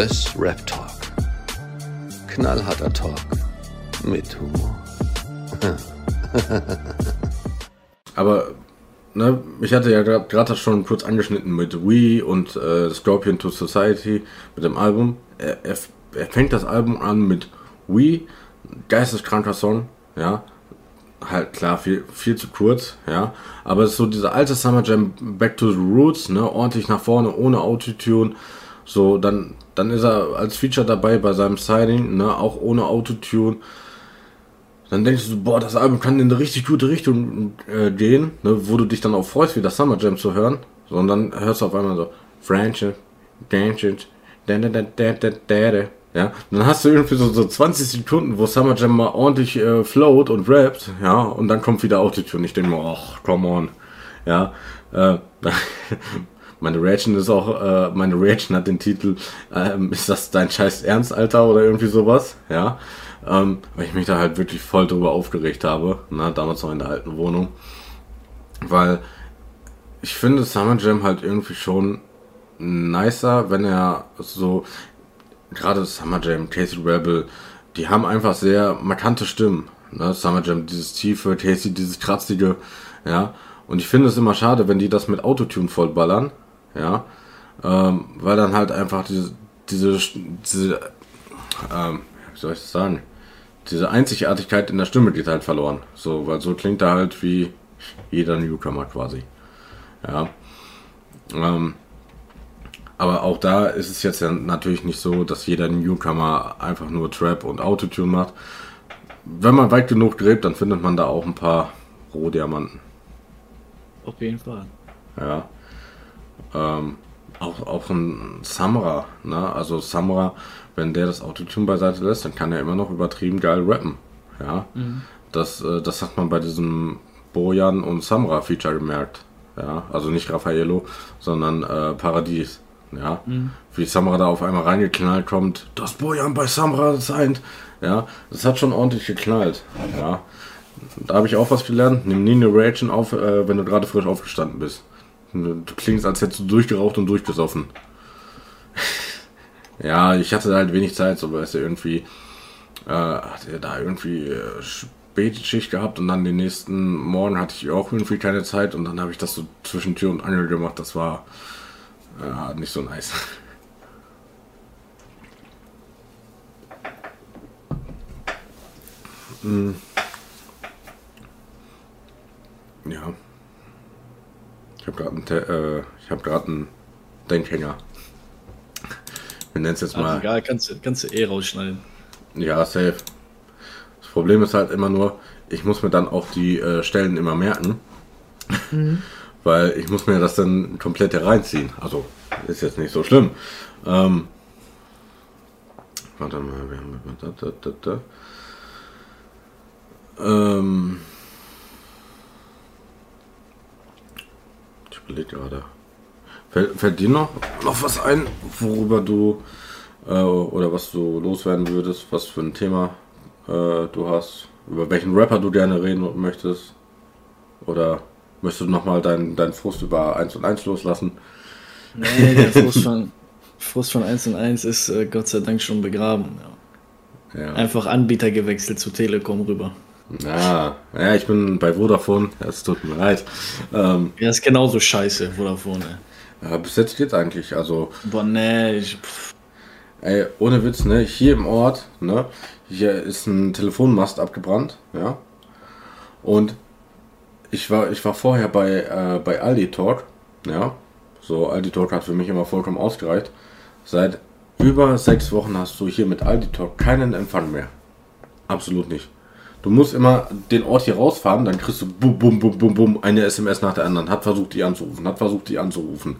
Wes Rap Talk. Knallharter Talk mit Humor. Aber ne, ich hatte ja gerade schon kurz angeschnitten mit We und äh, Scorpion to Society mit dem Album. Er, er, er fängt das Album an mit We, geisteskranker Song, ja. Halt klar, viel, viel zu kurz, ja. Aber es ist so dieser alte Summer Jam Back to the Roots, ne, ordentlich nach vorne, ohne Autotune. So, dann, dann ist er als Feature dabei bei seinem Signing, ne, auch ohne Autotune dann denkst du, boah, das Album kann in eine richtig gute Richtung äh, gehen, ne, wo du dich dann auch freust, wieder Summer Jam zu hören. Sondern hörst du auf einmal so, Friendship, Friendship, ja, dann hast du irgendwie so, so 20 Sekunden, wo Summer Jam mal ordentlich äh, float und rappt, ja, und dann kommt wieder Autotune. Ich denke mir, ach, come on, ja, äh, meine Reaction ist auch, äh, meine Reaction hat den Titel, ähm, ist das dein scheiß Ernst, Alter, oder irgendwie sowas, ja, ähm, weil ich mich da halt wirklich voll drüber aufgeregt habe, ne, damals noch in der alten Wohnung. Weil ich finde Summer Jam halt irgendwie schon nicer, wenn er so, gerade Summer Jam, Casey Rebel, die haben einfach sehr markante Stimmen. Ne? Summer Jam, dieses tiefe, Casey, dieses kratzige, ja. Und ich finde es immer schade, wenn die das mit Autotune vollballern, ja. Ähm, weil dann halt einfach diese, diese, diese ähm, wie soll ich das sagen? diese Einzigartigkeit in der Stimme geht halt verloren. So, weil so klingt er halt wie jeder Newcomer quasi. Ja. Ähm, aber auch da ist es jetzt ja natürlich nicht so, dass jeder Newcomer einfach nur Trap und Autotune macht. Wenn man weit genug gräbt, dann findet man da auch ein paar Rohdiamanten. Auf jeden Fall. Ja. Ähm, auch, auch ein Samra, ne? Also Samra wenn der das Autotune beiseite lässt, dann kann er immer noch übertrieben geil rappen. Ja, mhm. das, äh, das hat man bei diesem Bojan und Samra Feature gemerkt. Ja, also nicht Raffaello, sondern äh, Paradies. Ja, mhm. wie Samra da auf einmal reingeknallt kommt, das Bojan bei Samra seint. Ja, das hat schon ordentlich geknallt. Ja, da habe ich auch was gelernt. Nimm nie eine Reaction auf, äh, wenn du gerade frisch aufgestanden bist. Du klingst, als hättest du durchgeraucht und durchgesoffen. Ja, ich hatte halt wenig Zeit, so weißt du, irgendwie äh, hatte da irgendwie äh, Spätschicht gehabt und dann den nächsten Morgen hatte ich auch irgendwie keine Zeit und dann habe ich das so zwischen Tür und Angel gemacht. Das war äh, nicht so nice. hm. Ja. Ich habe gerade einen, äh, ich habe gerade einen Denkhänger. Wir nennen es jetzt mal. egal, kannst, kannst du eh rausschneiden. Ja, safe. Das Problem ist halt immer nur, ich muss mir dann auch die äh, Stellen immer merken. Mhm. Weil ich muss mir das dann komplett reinziehen. Also, ist jetzt nicht so schlimm. Ähm, warte mal, wir haben. Da, da, da, da. Ähm, überlege gerade. Fällt, fällt dir noch, noch was ein, worüber du äh, oder was du loswerden würdest, was für ein Thema äh, du hast, über welchen Rapper du gerne reden möchtest? Oder möchtest du nochmal deinen dein Frust über 1 und 1 loslassen? Nee, der Frust von, Frust von 1 und 1 ist äh, Gott sei Dank schon begraben. Ja. Ja. Einfach Anbieter gewechselt zu Telekom rüber. Ja, ja, ich bin bei Vodafone, es tut mir leid. Ähm, ja, ist genauso scheiße, Vodafone. Ja, bis jetzt geht's eigentlich. Also. Boah, nee. Ich, ey, ohne Witz, ne? Hier im Ort, ne? Hier ist ein Telefonmast abgebrannt, ja. Und ich war, ich war vorher bei, äh, bei Aldi Talk, ja. So, Aldi Talk hat für mich immer vollkommen ausgereicht. Seit über sechs Wochen hast du hier mit Aldi Talk keinen Empfang mehr. Absolut nicht. Du musst immer den Ort hier rausfahren, dann kriegst du bum, bum, bum, bum, bum, eine SMS nach der anderen. Hat versucht, die anzurufen, hat versucht, die anzurufen.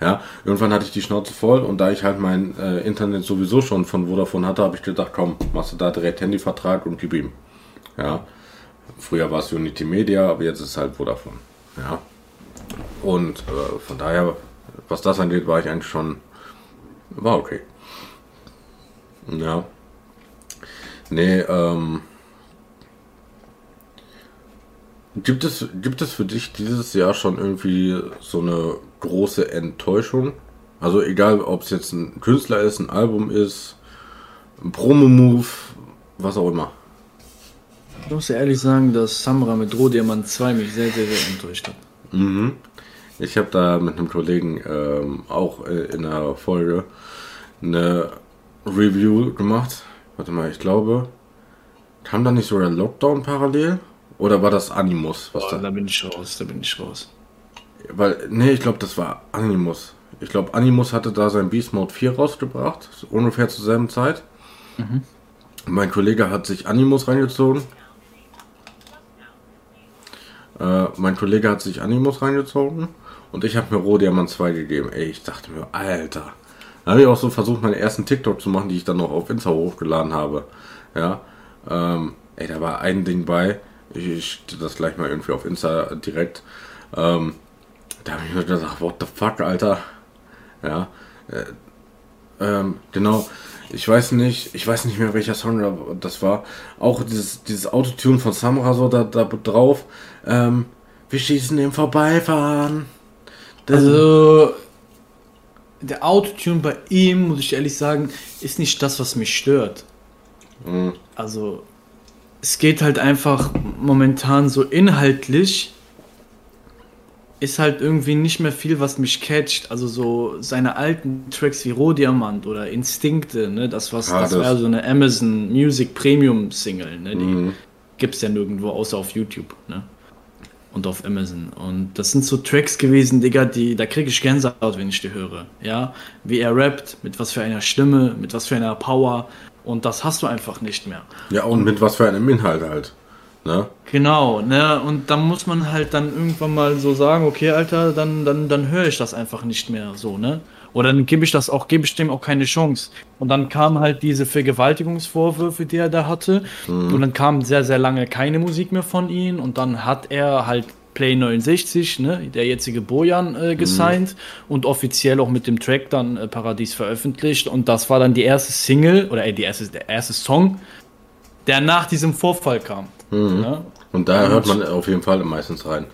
Ja, irgendwann hatte ich die Schnauze voll und da ich halt mein äh, Internet sowieso schon von Vodafone hatte, habe ich gedacht, komm, machst du da direkt Handyvertrag und gib ihm. Ja, früher war es Unity Media, aber jetzt ist es halt Vodafone. Ja, und äh, von daher, was das angeht, war ich eigentlich schon, war okay. Ja. Nee, ähm, Gibt es, gibt es für dich dieses Jahr schon irgendwie so eine große Enttäuschung? Also egal, ob es jetzt ein Künstler ist, ein Album ist, ein Promo-Move, was auch immer. Ich muss ja ehrlich sagen, dass Samra mit Rohdiamant 2 mich sehr, sehr, sehr enttäuscht hat. Mhm. Ich habe da mit einem Kollegen ähm, auch äh, in der Folge eine Review gemacht. Warte mal, ich glaube, kam da nicht sogar Lockdown parallel? Oder war das Animus? Was Boah, da? da bin ich raus, da bin ich raus. Weil, nee, ich glaube, das war Animus. Ich glaube, Animus hatte da sein Beast Mode 4 rausgebracht, ungefähr zur selben Zeit. Mhm. Mein Kollege hat sich Animus reingezogen. Äh, mein Kollege hat sich Animus reingezogen und ich habe mir Rohdiamant 2 gegeben. Ey, ich dachte mir, Alter. Da habe ich auch so versucht, meine ersten TikTok zu machen, die ich dann noch auf Insta hochgeladen habe. Ja. Ähm, ey, da war ein Ding bei. Ich, ich das gleich mal irgendwie auf Insta direkt. Ähm, da habe ich mir gedacht, what the fuck, Alter. Ja. Äh, ähm, genau. Ich weiß nicht, ich weiß nicht mehr welcher Song das war. Auch dieses, dieses Autotune von Samra so da, da drauf. Ähm, wir schießen im Vorbeifahren. Das also der Autotune bei ihm, muss ich ehrlich sagen, ist nicht das, was mich stört. Mhm. Also es geht halt einfach momentan so inhaltlich ist halt irgendwie nicht mehr viel, was mich catcht. Also so seine alten Tracks wie Rohdiamant oder Instinkte, ne, das was, ah, das, das war so eine Amazon Music Premium Single, ne, die mhm. gibt's ja nirgendwo außer auf YouTube, ne. Und auf Amazon. Und das sind so Tracks gewesen, Digga, die, da kriege ich Gänsehaut, wenn ich die höre. Ja, wie er rappt, mit was für einer Stimme, mit was für einer Power. Und das hast du einfach nicht mehr. Ja, und mit was für einem Inhalt halt. Ne? Genau, ne? Und dann muss man halt dann irgendwann mal so sagen, okay, Alter, dann, dann, dann höre ich das einfach nicht mehr so, ne? Oder dann gebe ich das auch, gebe ich dem auch keine Chance. Und dann kamen halt diese Vergewaltigungsvorwürfe, die er da hatte. Mhm. Und dann kam sehr, sehr lange keine Musik mehr von ihm. Und dann hat er halt Play 69, ne, der jetzige Bojan, äh, gesigned mhm. und offiziell auch mit dem Track dann äh, Paradies veröffentlicht. Und das war dann die erste Single oder äh, die erste, der erste Song, der nach diesem Vorfall kam. Mhm. Ja? Und da hört man auf jeden Fall meistens rein.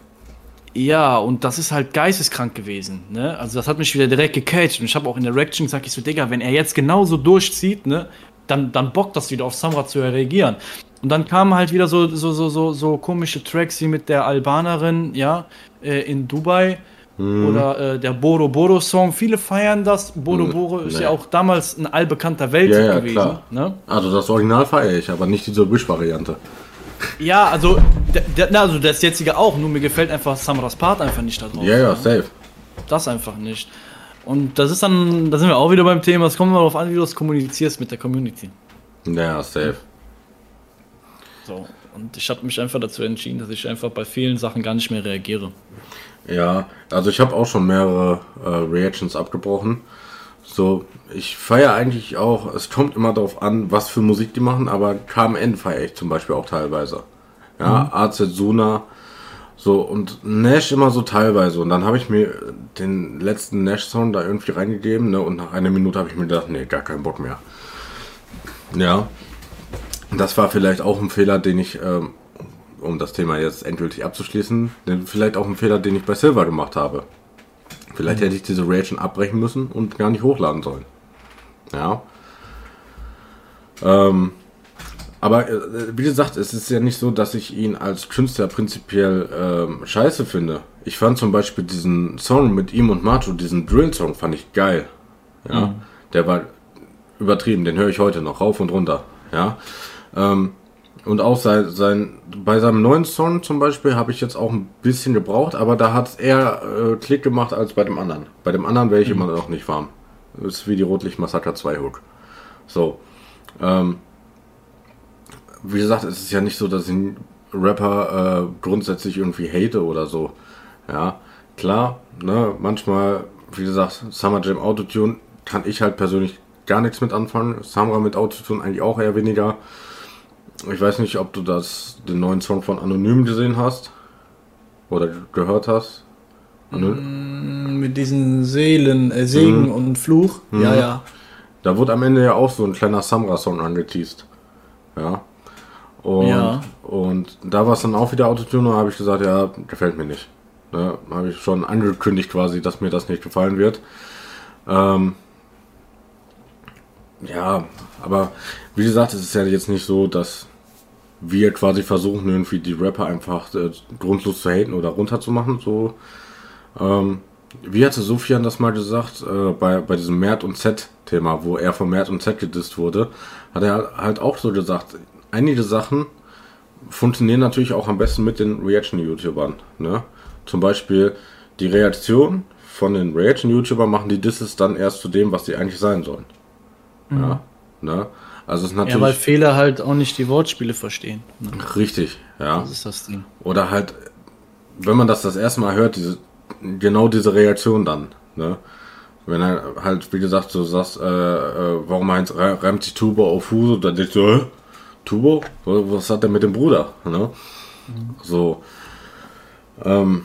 Ja, und das ist halt geisteskrank gewesen. Ne? Also das hat mich wieder direkt gecatcht. Und ich habe auch in der Reaction gesagt, ich so, Digga, wenn er jetzt genauso durchzieht, ne, dann, dann bockt das wieder auf Samra zu reagieren. Und dann kamen halt wieder so, so, so, so, so komische Tracks wie mit der Albanerin, ja, äh, in Dubai. Mhm. Oder äh, der Boro Boro Song. Viele feiern das. Boro mhm. Boro ist nee. ja auch damals ein allbekannter Welt ja, ja, gewesen. Ne? Also das Original feiere ich, aber nicht diese Wish-Variante. Ja, also, der, also das jetzige auch, nur mir gefällt einfach Samras Part einfach nicht da drauf. Ja, ja, safe. Das einfach nicht. Und das ist dann, da sind wir auch wieder beim Thema, es kommt mal darauf an, wie du das kommunizierst mit der Community. Ja, safe. So, und ich habe mich einfach dazu entschieden, dass ich einfach bei vielen Sachen gar nicht mehr reagiere. Ja, also ich habe auch schon mehrere äh, Reactions abgebrochen. So, ich feiere eigentlich auch, es kommt immer darauf an, was für Musik die machen, aber KMN feiere ich zum Beispiel auch teilweise. Ja, mhm. AZ Suna, so und Nash immer so teilweise. Und dann habe ich mir den letzten Nash-Song da irgendwie reingegeben, ne? Und nach einer Minute habe ich mir gedacht, nee, gar keinen Bock mehr. Ja. Das war vielleicht auch ein Fehler, den ich, ähm, um das Thema jetzt endgültig abzuschließen, vielleicht auch ein Fehler, den ich bei Silver gemacht habe. Vielleicht mhm. hätte ich diese Reaction abbrechen müssen und gar nicht hochladen sollen. Ja. Ähm, aber äh, wie gesagt, es ist ja nicht so, dass ich ihn als Künstler prinzipiell ähm, scheiße finde. Ich fand zum Beispiel diesen Song mit ihm und Macho, diesen Drill-Song, fand ich geil. Ja. Mhm. Der war übertrieben, den höre ich heute noch rauf und runter. Ja. Ähm, und auch sein, sein, bei seinem neuen Song zum Beispiel habe ich jetzt auch ein bisschen gebraucht, aber da hat es eher äh, Klick gemacht als bei dem anderen. Bei dem anderen wäre ich mhm. immer noch nicht warm. Das ist wie die Rotlicht Massaker 2 Hook. So. Ähm, wie gesagt, es ist ja nicht so, dass ich einen Rapper äh, grundsätzlich irgendwie hate oder so. Ja, klar, ne, manchmal, wie gesagt, Summer Jam Autotune kann ich halt persönlich gar nichts mit anfangen. Samra mit Autotune eigentlich auch eher weniger. Ich weiß nicht, ob du das, den neuen Song von Anonym gesehen hast oder gehört hast. Mm, mit diesen Seelen, äh, Segen mhm. und Fluch. Mhm. Ja, ja. Da wurde am Ende ja auch so ein kleiner Samra-Song angeteased. Ja. Und, ja. und da war es dann auch wieder Autotune und habe ich gesagt, ja, gefällt mir nicht. Ne, habe ich schon angekündigt quasi, dass mir das nicht gefallen wird. Ähm, ja, aber wie gesagt, es ist ja jetzt nicht so, dass wir quasi versuchen, irgendwie die Rapper einfach äh, grundlos zu haten oder runterzumachen. So, ähm, wie hatte Sofian das mal gesagt, äh, bei, bei diesem Mert und Z-Thema, wo er von Mert und Z gedisst wurde, hat er halt auch so gesagt, einige Sachen funktionieren natürlich auch am besten mit den Reaction-YouTubern. Ne? Zum Beispiel die Reaktion von den Reaction-YouTubern machen die Disses dann erst zu dem, was sie eigentlich sein sollen. Mhm. Ja, ne? Also es ist natürlich. Ja, weil Fehler halt auch nicht die Wortspiele verstehen. Ne? Richtig, ja. Das ist das Ding. Oder halt, wenn man das das erste Mal hört, diese, genau diese Reaktion dann, ne? Wenn er halt, wie gesagt, so sagst, äh, äh, warum heißt reimt sich Tubo auf Huso, dann denkst du, äh, Tubo? Was hat der mit dem Bruder? Ne? Mhm. So. Ähm,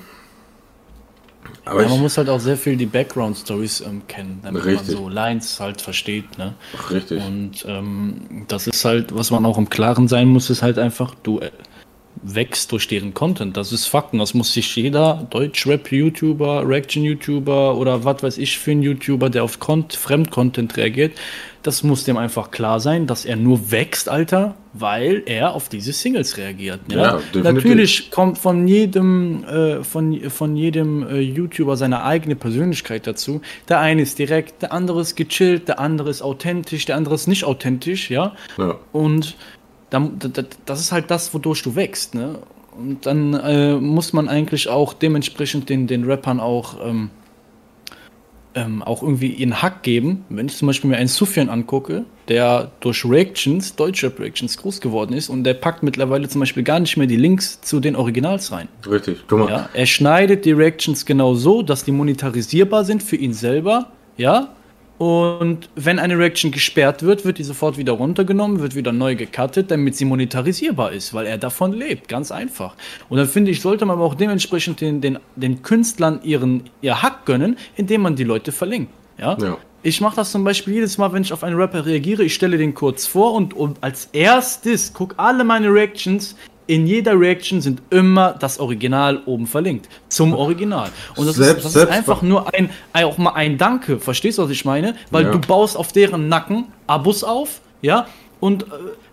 aber ja, man muss halt auch sehr viel die Background-Stories ähm, kennen, damit richtig. man so Lines halt versteht. Ne? Richtig. Und ähm, das ist halt, was man auch im Klaren sein muss, ist halt einfach, du äh, wächst durch deren Content. Das ist Fakten. Das muss sich jeder Deutsch-Rap-YouTuber, Reaction-YouTuber oder was weiß ich für ein YouTuber, der auf Fremd-Content reagiert, das muss dem einfach klar sein, dass er nur wächst, Alter, weil er auf diese Singles reagiert. Ja? ja Natürlich kommt von jedem, äh, von, von jedem äh, YouTuber seine eigene Persönlichkeit dazu. Der eine ist direkt, der andere ist gechillt, der andere ist authentisch, der andere ist nicht authentisch, ja. ja. Und das ist halt das, wodurch du wächst, ne? Und dann äh, muss man eigentlich auch dementsprechend den, den Rappern auch ähm, ähm, auch irgendwie ihren Hack geben. Wenn ich zum Beispiel mir einen Sufjan angucke, der durch Reactions, deutsche Reactions groß geworden ist und der packt mittlerweile zum Beispiel gar nicht mehr die Links zu den Originals rein. Richtig, guck mal. Ja, er schneidet die Reactions genau so, dass die monetarisierbar sind für ihn selber, ja, und wenn eine Reaction gesperrt wird, wird die sofort wieder runtergenommen, wird wieder neu gecuttet, damit sie monetarisierbar ist, weil er davon lebt. Ganz einfach. Und dann finde ich, sollte man aber auch dementsprechend den, den, den Künstlern ihren, ihr Hack gönnen, indem man die Leute verlinkt. Ja? ja. Ich mache das zum Beispiel jedes Mal, wenn ich auf einen Rapper reagiere. Ich stelle den kurz vor und, und als erstes guck alle meine Reactions in jeder Reaction sind immer das Original oben verlinkt. Zum Original. Und das, selbst, ist, das ist einfach nur ein, auch mal ein Danke. Verstehst du, was ich meine? Weil ja. du baust auf deren Nacken Abos auf, ja, und äh,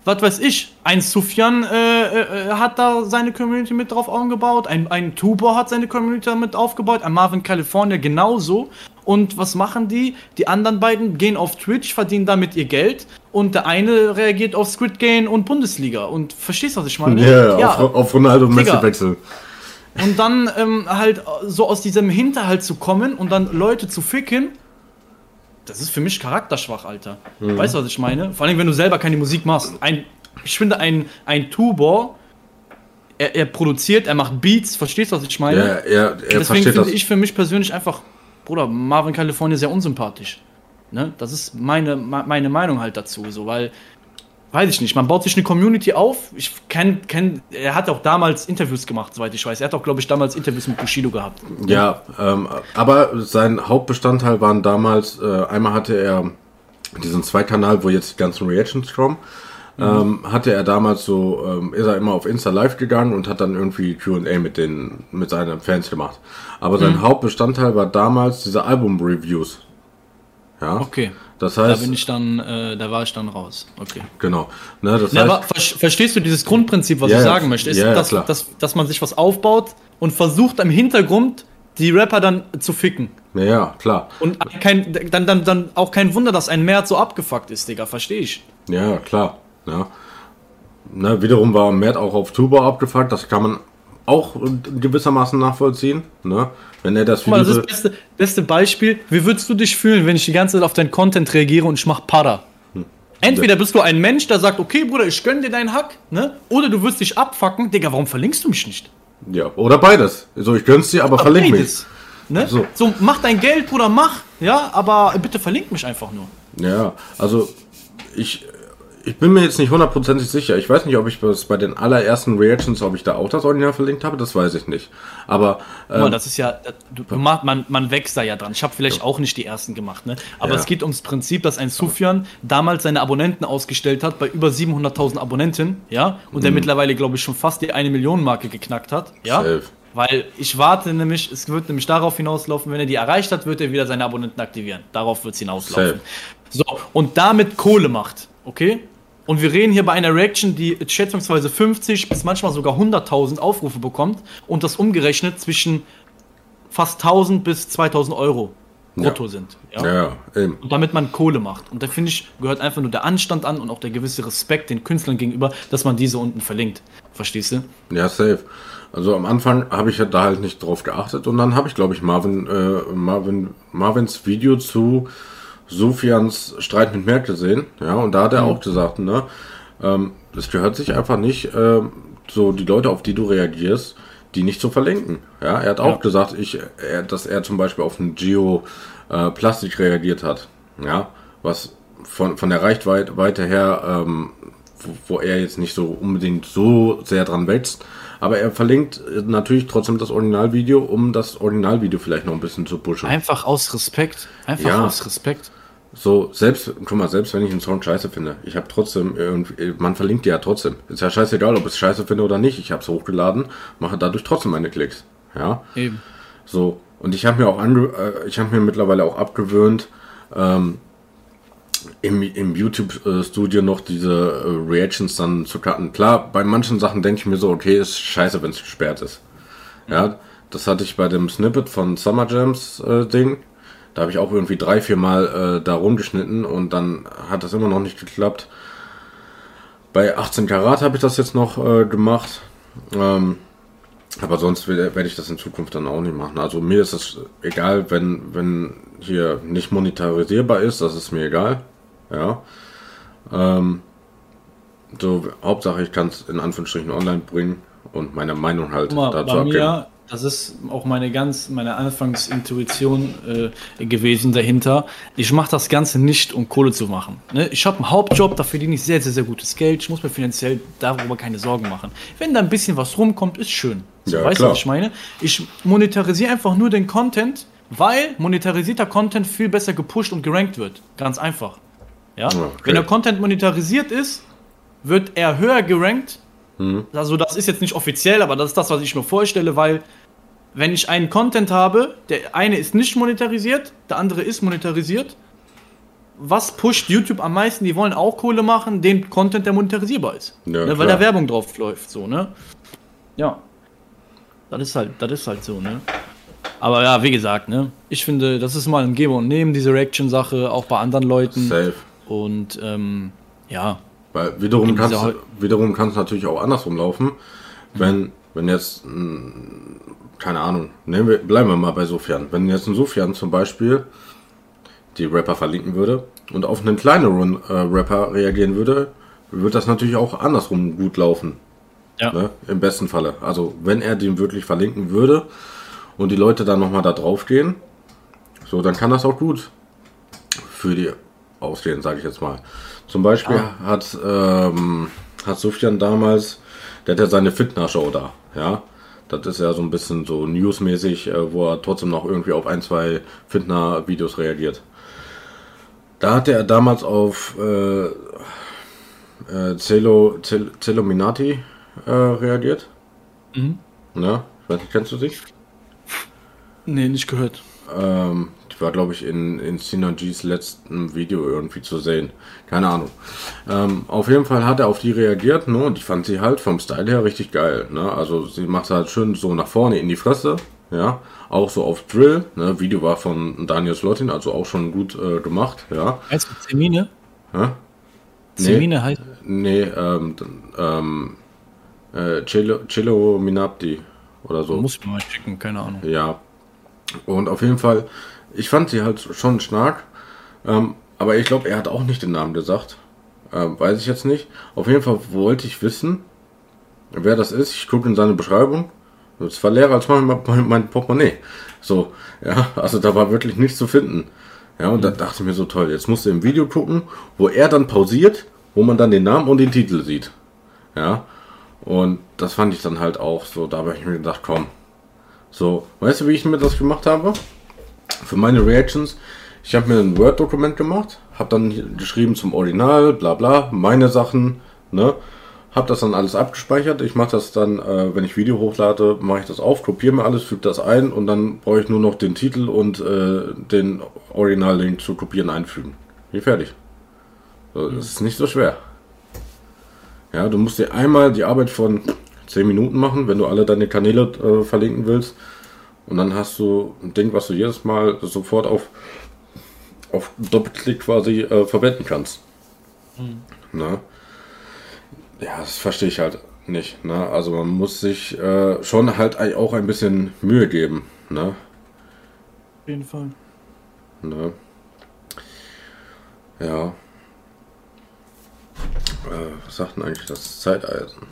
was weiß ich, ein Sufjan äh, äh, hat da seine Community mit drauf aufgebaut, ein, ein Tubo hat seine Community mit aufgebaut, ein Marvin California genauso. Und was machen die? Die anderen beiden gehen auf Twitch, verdienen damit ihr Geld und der eine reagiert auf Squid Game und Bundesliga. Und verstehst du, was ich meine? Yeah, ja, auf, auf Ronaldo und Messi wechseln. Und dann ähm, halt so aus diesem Hinterhalt zu kommen und dann Leute zu ficken, das ist für mich charakterschwach, Alter. Mhm. Weißt du, was ich meine? Vor allem, wenn du selber keine Musik machst. Ein, ich finde, ein, ein Tubo, er, er produziert, er macht Beats, verstehst du, was ich meine? Ja, er, er Deswegen finde ich für mich persönlich einfach, Bruder, Marvin California sehr unsympathisch. Ne? Das ist meine, meine Meinung halt dazu, so, weil weiß ich nicht, man baut sich eine Community auf. Ich kenne, kenn, er hat auch damals Interviews gemacht, soweit ich weiß. Er hat auch, glaube ich, damals Interviews mit Bushido gehabt. Ja, ähm, aber sein Hauptbestandteil waren damals, äh, einmal hatte er diesen Zweikanal, wo jetzt die ganzen Reactions kommen. Ähm, hatte er damals so, ähm, ist er immer auf Insta Live gegangen und hat dann irgendwie QA mit den, mit seinen Fans gemacht. Aber sein mhm. Hauptbestandteil war damals diese Album-Reviews. Ja. Okay. Das heißt, da bin ich dann, äh, da war ich dann raus. Okay. Genau. Ne, das Na, heißt, ver verstehst du dieses Grundprinzip, was ja, ich sagen möchte? Ist, ja, dass, dass, dass man sich was aufbaut und versucht im Hintergrund die Rapper dann zu ficken. Ja, ja klar. Und kein, dann, dann, dann auch kein Wunder, dass ein Mert so abgefuckt ist, Digga, verstehe ich. Ja, klar. Ja. Na, wiederum war Mert auch auf Tuba abgefuckt, das kann man auch gewissermaßen nachvollziehen. Ne? Wenn er das Guck mal, das ist das beste, beste Beispiel. Wie würdest du dich fühlen, wenn ich die ganze Zeit auf deinen Content reagiere und ich mach Para? Hm. Entweder bist du ein Mensch, der sagt, okay, Bruder, ich gönn dir deinen Hack, ne? Oder du wirst dich abfacken, Digga, warum verlinkst du mich nicht? Ja, oder beides. So, ich gönn's dir, aber ja, verlink beides. mich. Ne? So. so, mach dein Geld, Bruder, mach, ja, aber bitte verlink mich einfach nur. Ja, also ich ich bin mir jetzt nicht hundertprozentig sicher. Ich weiß nicht, ob ich das bei den allerersten Reactions, ob ich da auch das Original verlinkt habe, das weiß ich nicht. Aber. Ähm, das ist ja, du, man, man wächst da ja dran. Ich habe vielleicht ja. auch nicht die ersten gemacht, ne? Aber ja. es geht ums Prinzip, dass ein Sufjan damals seine Abonnenten ausgestellt hat bei über 700.000 Abonnenten, ja? Und mhm. der mittlerweile, glaube ich, schon fast die eine Million Marke geknackt hat, ja? Safe. Weil ich warte nämlich, es wird nämlich darauf hinauslaufen, wenn er die erreicht hat, wird er wieder seine Abonnenten aktivieren. Darauf wird es hinauslaufen. So, und damit Kohle macht, okay? Und wir reden hier bei einer Reaction, die schätzungsweise 50 bis manchmal sogar 100.000 Aufrufe bekommt und das umgerechnet zwischen fast 1000 bis 2000 Euro brutto Ja. sind. Ja, ja, eben. Und damit man Kohle macht. Und da finde ich, gehört einfach nur der Anstand an und auch der gewisse Respekt den Künstlern gegenüber, dass man diese unten verlinkt. Verstehst du? Ja, safe. Also am Anfang habe ich da halt nicht drauf geachtet und dann habe ich, glaube ich, Marvin, äh, Marvin, Marvins Video zu Sofians Streit mit Merkel gesehen. Ja, und da hat er auch gesagt, ne, ähm, es gehört sich einfach nicht, ähm, so die Leute, auf die du reagierst, die nicht zu verlinken. Ja, er hat auch Ja. gesagt, ich, er, dass er zum Beispiel auf ein Geo äh, Plastik reagiert hat. Ja, was von, von der Reichweite Weite her, ähm, wo, wo er jetzt nicht so unbedingt so sehr dran wächst. Aber er verlinkt äh, natürlich trotzdem das Originalvideo, um das Originalvideo vielleicht noch ein bisschen zu pushen. Einfach aus Respekt. Einfach Ja. aus Respekt. So, selbst, guck mal, selbst wenn ich einen Song scheiße finde, ich habe trotzdem man verlinkt die ja trotzdem. Ist ja scheißegal, ob ich es scheiße finde oder nicht. Ich habe es hochgeladen, mache dadurch trotzdem meine Klicks. Ja, Eben. so. Und ich habe mir auch ange äh, ich habe mir mittlerweile auch abgewöhnt, ähm, im, im YouTube-Studio noch diese äh, Reactions dann zu cutten. Klar, bei manchen Sachen denke ich mir so, okay, ist scheiße, wenn es gesperrt ist. Ja, das hatte ich bei dem Snippet von Summer Jams äh, Ding. Da habe ich auch irgendwie drei, vier Mal äh, da rumgeschnitten und dann hat das immer noch nicht geklappt. Bei 18 Karat habe ich das jetzt noch äh, gemacht. Ähm, aber sonst werde werd ich das in Zukunft dann auch nicht machen. Also mir ist es egal, wenn, wenn hier nicht monetarisierbar ist, das ist mir egal. Ja. Ähm, so, Hauptsache ich kann es in Anführungsstrichen online bringen und meine Meinung halt mal, dazu bei abgeben. mir, das ist auch meine ganz, meine Anfangsintuition äh, gewesen dahinter. Ich mache das Ganze nicht, um Kohle zu machen. Ne? Ich habe einen Hauptjob, da verdiene ich sehr, sehr, sehr gutes Geld. Ich muss mir finanziell darüber keine Sorgen machen. Wenn da ein bisschen was rumkommt, ist schön. So, Ja, weißt du, was ich meine? Ich monetarisiere einfach nur den Content, weil monetarisierter Content viel besser gepusht und gerankt wird. Ganz einfach. Ja? okay. Wenn der Content monetarisiert ist, wird er höher gerankt. Also das ist jetzt nicht offiziell, aber das ist das, was ich mir vorstelle, weil wenn ich einen Content habe, der eine ist nicht monetarisiert, der andere ist monetarisiert, was pusht YouTube am meisten? Die wollen auch Kohle machen, den Content, der monetarisierbar ist. Ja, ne, weil da Werbung drauf läuft, so, ne? Ja. Das ist halt, das ist halt so, ne? Aber ja, wie gesagt, ne? Ich finde, das ist mal ein Geben und Nehmen, diese Reaction-Sache, auch bei anderen Leuten. Safe. Und ähm, ja, Weil wiederum kannst wiederum kann es natürlich auch andersrum laufen, wenn wenn jetzt keine Ahnung, nehmen wir, bleiben wir mal bei Sofian. Wenn jetzt ein Sofian zum Beispiel die Rapper verlinken würde und auf einen kleineren äh, Rapper reagieren würde, wird das natürlich auch andersrum gut laufen. ja. Ne? Im besten Falle. Also wenn er den wirklich verlinken würde und die Leute dann nochmal da drauf gehen, so dann kann das auch gut für die ausgehen, sage ich jetzt mal. Zum Beispiel hat, ähm, hat Sufjan damals, der hat ja seine Fitness-Show da, ja. Das ist ja so ein bisschen so newsmäßig, äh, wo er trotzdem noch irgendwie auf ein, zwei Fitner-Videos reagiert. Da hatte er damals auf äh, äh, Celo, Cel, Celominati äh, reagiert. Mhm. Ja, ich weiß nicht, kennst du sie? Nee, nicht gehört. Ähm, war, glaube ich, in, in Synergies letzten Video irgendwie zu sehen. Keine Ahnung. Ähm, auf jeden Fall hat er auf die reagiert, ne? Und ich fand sie halt vom Style her richtig geil, ne? Also sie macht halt schön so nach vorne in die Fresse, ja. Auch so auf Drill, ne? Video war von Daniel Slotin, also auch schon gut äh, gemacht, ja. Heißt du Zemine? Hä? Zemine heißt. Nee, ähm, ähm, äh, Cello, Cello Minapti oder so. Muss ich mal schicken, keine Ahnung. Ja. Und auf jeden Fall, ich fand sie halt schon stark. Ähm, aber ich glaube, er hat auch nicht den Namen gesagt. Ähm, weiß ich jetzt nicht. Auf jeden Fall wollte ich wissen, wer das ist. Ich gucke in seine Beschreibung. Es war leerer als mein, mein, mein Portemonnaie. So, ja, also da war wirklich nichts zu finden. Ja, und da dachte ich mir so toll, jetzt musst du im Video gucken, wo er dann pausiert, wo man dann den Namen und den Titel sieht. Ja, und das fand ich dann halt auch so, da habe ich mir gedacht, komm, so, weißt du, wie ich mir das gemacht habe? Für meine Reactions, ich habe mir ein Word-Dokument gemacht, habe dann geschrieben zum Original, bla bla, meine Sachen, ne? Hab das dann alles abgespeichert. Ich mache das dann, äh, wenn ich Video hochlade, mache ich das auf, kopiere mir alles, füge das ein und dann brauche ich nur noch den Titel und äh, den Original-Link zu kopieren einfügen. Hier fertig. Das ist nicht so schwer. Ja, du musst dir einmal die Arbeit von 10 Minuten machen, wenn du alle deine Kanäle äh, verlinken willst. Und dann hast du ein Ding, was du jedes Mal sofort auf, auf Doppelklick quasi äh, verwenden kannst. Ne? Ja, das verstehe ich halt nicht. Ne? Also man muss sich äh, schon halt auch ein bisschen Mühe geben. Ne? Auf jeden Fall. Ne? Ja. Äh, was sagt denn eigentlich das Zeiteisen?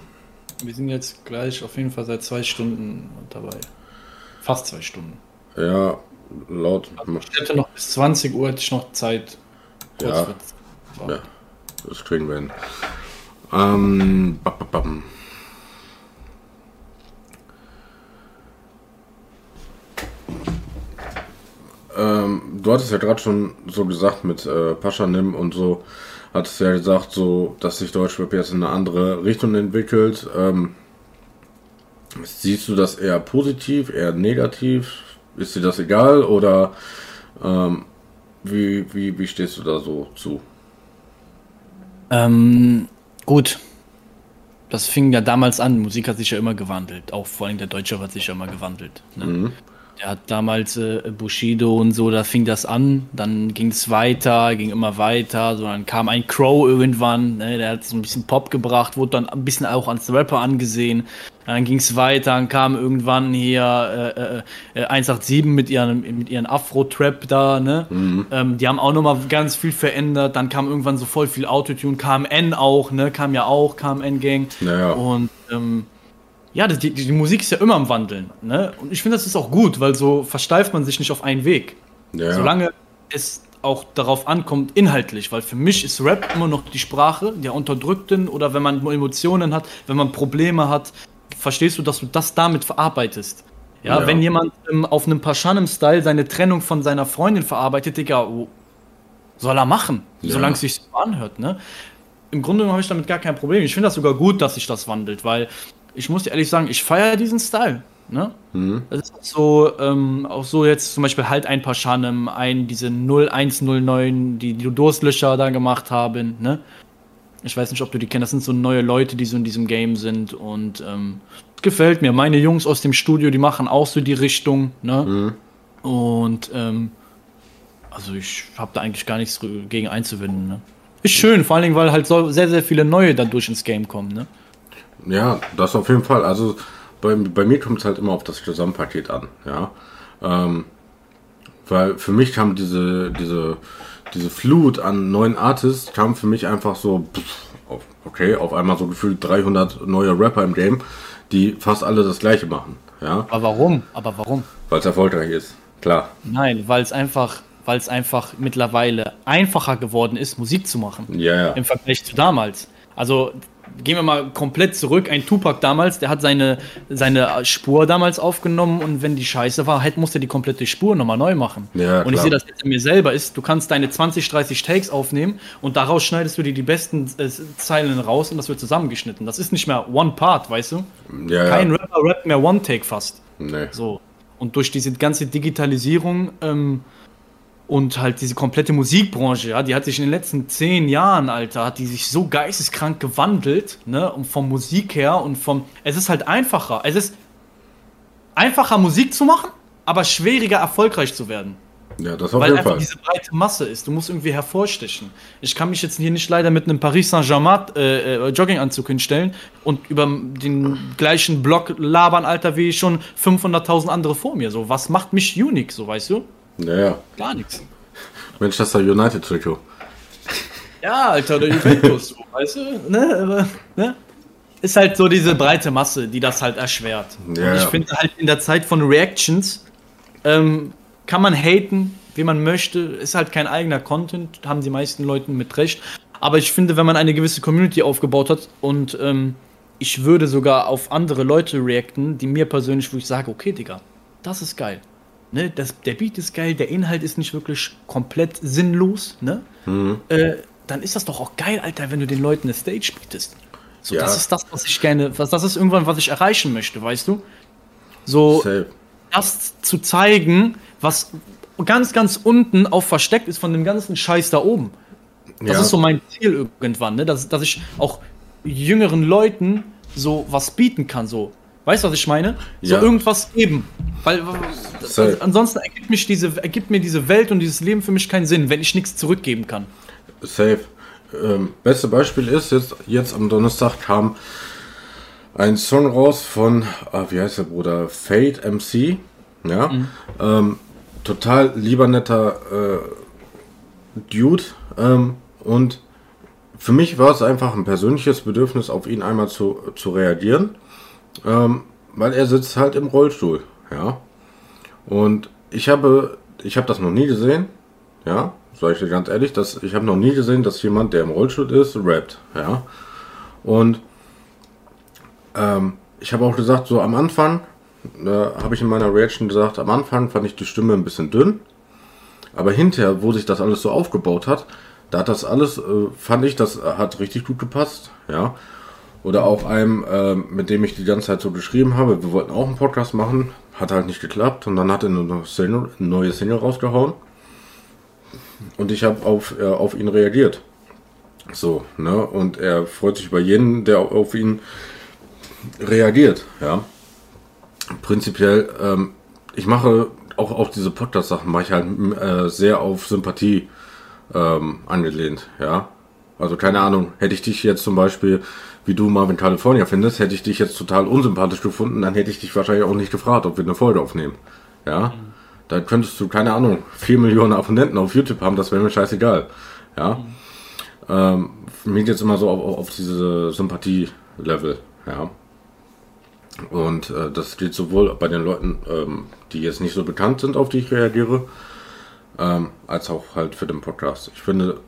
Wir sind jetzt gleich auf jeden Fall seit zwei Stunden dabei. Fast zwei Stunden. Ja, laut. Ich hätte noch bis 20 Uhr hätte ich noch Zeit. Ja. Ja, das kriegen wir hin. Ähm, bap, bap. Ähm, du hattest ja gerade schon so gesagt mit äh, Paschanim und so, hattest ja gesagt, so, dass sich Deutschrap jetzt in eine andere Richtung entwickelt. Ähm, siehst du das eher positiv, eher negativ? Ist dir das egal oder ähm, wie, wie, wie stehst du da so zu? Ähm, gut. Das fing ja damals an. Musik hat sich ja immer gewandelt. Auch vor allem der Deutsche hat sich ja immer gewandelt. Ne? Der hat damals äh, Bushido und so, da fing das an. Dann ging es weiter, ging immer weiter. So, dann kam ein Crow irgendwann. Ne? Der hat so ein bisschen Pop gebracht, wurde dann ein bisschen auch als Rapper angesehen. Dann ging es weiter, dann kam irgendwann hier äh, äh, äh, 187 mit ihren, mit ihren Afro-Trap da, ne? Ähm, die haben auch nochmal ganz viel verändert. Dann kam irgendwann so voll viel Autotune, KMN auch, ne? Kam ja auch, KMN-Gang. Naja. Und ähm, ja, die, die Musik ist ja immer am Wandeln, ne? Und ich finde, das ist auch gut, weil so versteift man sich nicht auf einen Weg. Ja. Solange es auch darauf ankommt, inhaltlich, weil für mich ist Rap immer noch die Sprache der Unterdrückten oder wenn man Emotionen hat, wenn man Probleme hat, verstehst du, dass du das damit verarbeitest. Ja, Ja. wenn jemand ähm, auf einem Paschanem-Style seine Trennung von seiner Freundin verarbeitet, Digga, oh, soll er machen, Ja. solange es sich so anhört, ne? Im Grunde habe ich damit gar kein Problem. Ich finde das sogar gut, dass sich das wandelt, weil ich muss dir ehrlich sagen, ich feiere diesen Style. Ne? Das ist auch so, ähm, auch so jetzt zum Beispiel halt ein paar Schanem, ein, diese 0109, die die Durstlöcher da gemacht haben, ne? Ich weiß nicht, ob du die kennst, das sind so neue Leute, die so in diesem Game sind und ähm, gefällt mir. Meine Jungs aus dem Studio, die machen auch so die Richtung, ne? Und ähm, also ich habe da eigentlich gar nichts gegen einzuwenden, ne? Ist schön, vor allen Dingen, weil halt so sehr, sehr viele neue dadurch ins Game kommen, ne? Ja, das auf jeden Fall. Also bei, bei mir kommt es halt immer auf das Gesamtpaket an, ja. Ähm, weil für mich kam diese, diese, diese Flut an neuen Artists, kam für mich einfach so, pff, auf- okay, auf einmal so gefühlt 300 neue Rapper im Game, die fast alle das gleiche machen, ja. Aber warum? Aber warum? Weil es erfolgreich ist, klar. Nein, weil es einfach, weil es einfach mittlerweile einfacher geworden ist, Musik zu machen. Ja, ja. Im Vergleich zu damals. Also gehen wir mal komplett zurück. Ein Tupac damals, der hat seine, seine Spur damals aufgenommen und wenn die scheiße war, halt musste die komplette Spur nochmal neu machen. Ja, und ich sehe das jetzt in mir selber ist, du kannst deine 20, 30 Takes aufnehmen und daraus schneidest du dir die besten äh, Zeilen raus und das wird zusammengeschnitten. Das ist nicht mehr One Part, weißt du? ja, Kein ja. Rapper rappt mehr One Take fast. Nee. So. Und durch diese ganze Digitalisierung ähm, und halt diese komplette Musikbranche, ja, die hat sich in den letzten zehn Jahren, Alter, hat die sich so geisteskrank gewandelt, ne, und vom Musik her und vom, es ist halt einfacher, es ist einfacher Musik zu machen, aber schwieriger erfolgreich zu werden. Ja, das auf Weil jeden einfach Fall. diese breite Masse ist. Du musst irgendwie hervorstechen. Ich kann mich jetzt hier nicht leider mit einem Paris Saint-Germain äh, äh, Jogginganzug hinstellen und über den gleichen Block labern, Alter, wie schon 500.000 andere vor mir. So, was macht mich unique, so, weißt du? Ja, ja. Gar nichts. Manchester United Trikot. Ja, Alter, der Juventus, so, weißt du? Ne, aber, ne? Ist halt so diese breite Masse, die das halt erschwert. Ja, und ich ja. finde halt in der Zeit von Reactions ähm, kann man haten, wie man möchte. Ist halt kein eigener Content, haben die meisten Leuten mit recht. Aber ich finde, wenn man eine gewisse Community aufgebaut hat und ähm, ich würde sogar auf andere Leute reacten, die mir persönlich, wo ich sage, okay, Digga, das ist geil. Ne, das, der Beat ist geil, der Inhalt ist nicht wirklich komplett sinnlos, ne? Äh, dann ist das doch auch geil, Alter, wenn du den Leuten eine Stage bietest. So, Ja. das ist das, was ich gerne, was, das ist irgendwann, was ich erreichen möchte, weißt du? So, Safe. das zu zeigen, was ganz, ganz unten auch versteckt ist von dem ganzen Scheiß da oben. Das Ja. ist so mein Ziel irgendwann, ne? dass, dass ich auch jüngeren Leuten so was bieten kann, so. Weißt du, was ich meine? So Ja. irgendwas geben. Weil Safe. ansonsten ergibt, mich diese, ergibt mir diese Welt und dieses Leben für mich keinen Sinn, wenn ich nichts zurückgeben kann. Safe. Ähm, beste Beispiel ist, jetzt, jetzt am Donnerstag kam ein Song raus von, ah, wie heißt der Bruder? Fade MC. Ja. Ähm, total lieber netter äh, Dude. Ähm, und für mich war es einfach ein persönliches Bedürfnis, auf ihn einmal zu, zu reagieren. Ähm, weil er sitzt halt im Rollstuhl. Ja. Und ich habe, ich habe das noch nie gesehen. Ja, sage ich dir ganz ehrlich, dass ich habe noch nie gesehen, dass jemand, der im Rollstuhl ist, rappt. Ja. Und ähm, ich habe auch gesagt, so am Anfang, äh, habe ich in meiner Reaction gesagt, am Anfang fand ich die Stimme ein bisschen dünn. Aber hinterher, wo sich das alles so aufgebaut hat, da hat das alles, äh, fand ich, das hat richtig gut gepasst. Ja. Oder auch einem, äh, mit dem ich die ganze Zeit so geschrieben habe, wir wollten auch einen Podcast machen, hat halt nicht geklappt und dann hat er eine Single, neue Single rausgehauen. Und ich habe auf, äh, auf ihn reagiert. So, ne? Und er freut sich über jeden, der auf ihn reagiert, ja. Prinzipiell, ähm, ich mache auch auf diese Podcast-Sachen, mache ich halt äh, sehr auf Sympathie ähm, angelehnt, ja. Also keine Ahnung, hätte ich dich jetzt zum Beispiel, wie du Marvin California findest, hätte ich dich jetzt total unsympathisch gefunden, dann hätte ich dich wahrscheinlich auch nicht gefragt, ob wir eine Folge aufnehmen. Ja. Da könntest du, keine Ahnung, 4 Millionen Abonnenten auf YouTube haben, das wäre mir scheißegal. Ja. Ähm, mir geht jetzt immer so auf, auf diese Sympathie-Level, ja. Und äh, das geht sowohl bei den Leuten, ähm, die jetzt nicht so bekannt sind, auf die ich reagiere, ähm, als auch halt für den Podcast. Ich finde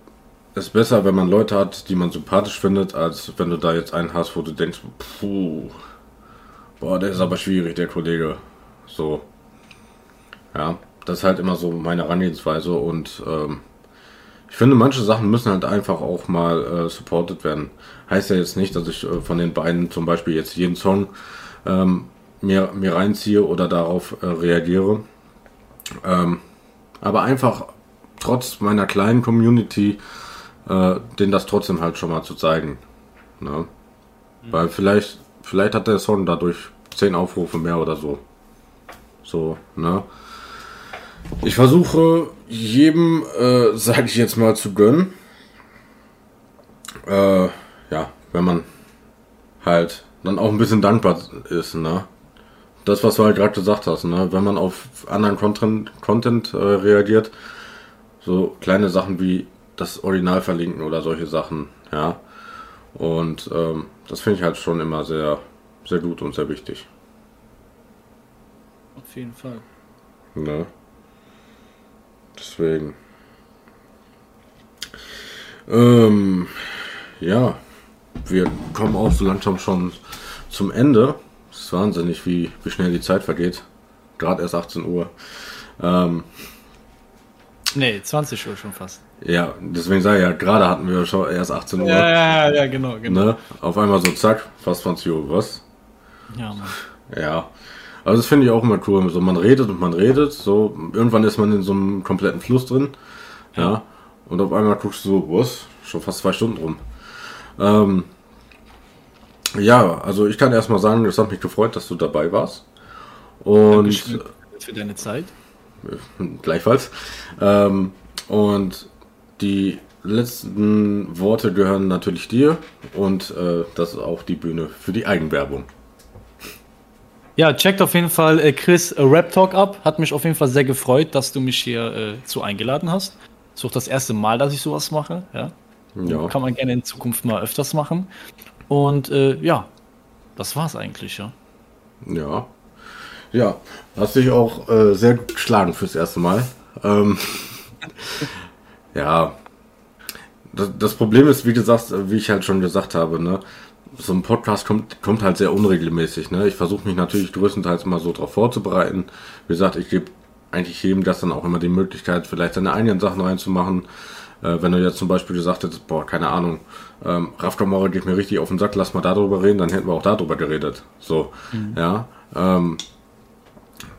es besser, wenn man Leute hat, die man sympathisch findet, als wenn du da jetzt einen hast, wo du denkst, puh, boah, der ist aber schwierig, der Kollege. So. Ja, das ist halt immer so meine Herangehensweise und ähm, ich finde, manche Sachen müssen halt einfach auch mal äh, supported werden. Heißt ja jetzt nicht, dass ich äh, von den beiden zum Beispiel jetzt jeden Song ähm, mir, mir reinziehe oder darauf äh, reagiere. Ähm, aber einfach trotz meiner kleinen Community, äh, denen das trotzdem halt schon mal zu zeigen. Ne? Weil vielleicht, vielleicht hat der Song dadurch 10 Aufrufe mehr oder so. So, ne? Ich versuche jedem, äh, sage ich jetzt mal, zu gönnen. Äh, ja, wenn man halt dann auch ein bisschen dankbar ist, ne? Das, was du halt gerade gesagt hast, ne? Wenn man auf anderen Content, Content äh, reagiert, so kleine Sachen wie das Original verlinken oder solche Sachen, ja. Und ähm, das finde ich halt schon immer sehr, sehr gut und sehr wichtig. Auf jeden Fall. Ne? Deswegen. Ähm, ja, wir kommen auch so langsam schon zum Ende. Es ist wahnsinnig, wie, wie schnell die Zeit vergeht. Gerade erst 18 Uhr. Ähm, Nee, 20 Uhr schon fast. ja, deswegen sage ich ja, gerade hatten wir schon erst 18 Uhr. Ja, ja, ja, genau, genau. Ne? Auf einmal so zack, fast 20 Uhr, was? Ja, Mann. Ja. Also das finde ich auch immer cool. So man redet und man redet, so irgendwann ist man in so einem kompletten Fluss drin. Ja. Und auf einmal guckst du so, was? Schon fast zwei Stunden rum. Ähm, ja, also ich kann erstmal sagen, es hat mich gefreut, dass du dabei warst. Und Dankeschön für deine Zeit. Gleichfalls. Ähm, und die letzten Worte gehören natürlich dir und äh, das ist auch die Bühne für die Eigenwerbung. Ja, checkt auf jeden Fall äh, Chris äh, Rap Talk ab. Hat mich auf jeden Fall sehr gefreut, dass du mich hier äh, zu eingeladen hast. Ist auch das erste Mal, dass ich sowas mache. Ja. Ja. Kann man gerne in Zukunft mal öfters machen. Und äh, ja, das war's eigentlich, ja. Ja. Ja, hast dich auch äh, sehr gut geschlagen fürs erste Mal. Ähm, ja. Das, das Problem ist, wie gesagt, wie ich halt schon gesagt habe, ne, so ein Podcast kommt, kommt halt sehr unregelmäßig. Ne? Ich versuche mich natürlich größtenteils immer so darauf vorzubereiten. Wie gesagt, ich gebe eigentlich jedem das dann auch immer die Möglichkeit, vielleicht seine eigenen Sachen reinzumachen. Äh, wenn du jetzt zum Beispiel gesagt hättest, boah, keine Ahnung, ähm, Raf geht mir richtig auf den Sack, lass mal darüber reden, dann hätten wir auch darüber geredet. So, ja. Ähm,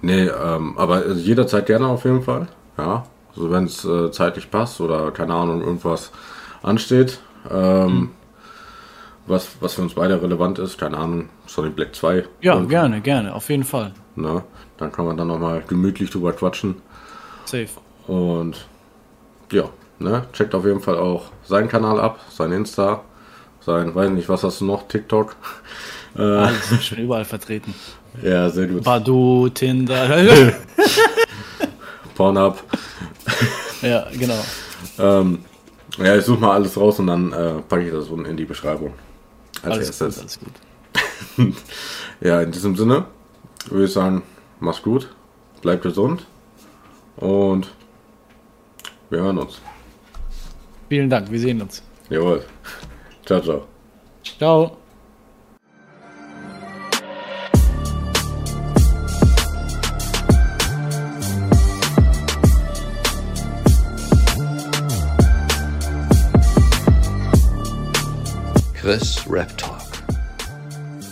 nee, ähm, aber jederzeit gerne auf jeden Fall. Ja. Also wenn es äh, zeitlich passt oder keine Ahnung, irgendwas ansteht. Ähm, was, was für uns beide relevant ist, keine Ahnung, Sonic Black 2. Ja, Und, gerne, gerne, auf jeden Fall. Ne, dann kann man dann nochmal gemütlich drüber quatschen. Safe. Und ja, ne, checkt auf jeden Fall auch seinen Kanal ab, sein Insta, sein, weiß nicht, was hast du noch, TikTok. Äh, Alles schon überall vertreten. ja, sehr gut. Badu, Tinder. Pornhub. ja, genau. Ähm, ja, ich suche mal alles raus und dann äh, packe ich das unten in die Beschreibung. Als Alles gut, erstes. alles gut. Ja, in diesem Sinne würde ich sagen, mach's gut, bleib gesund und wir hören uns. Vielen Dank, wir sehen uns. Jawohl. Ciao, ciao. Ciao. Chris Rap Talk.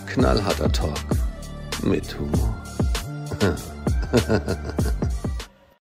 Knallharter Talk mit Humor.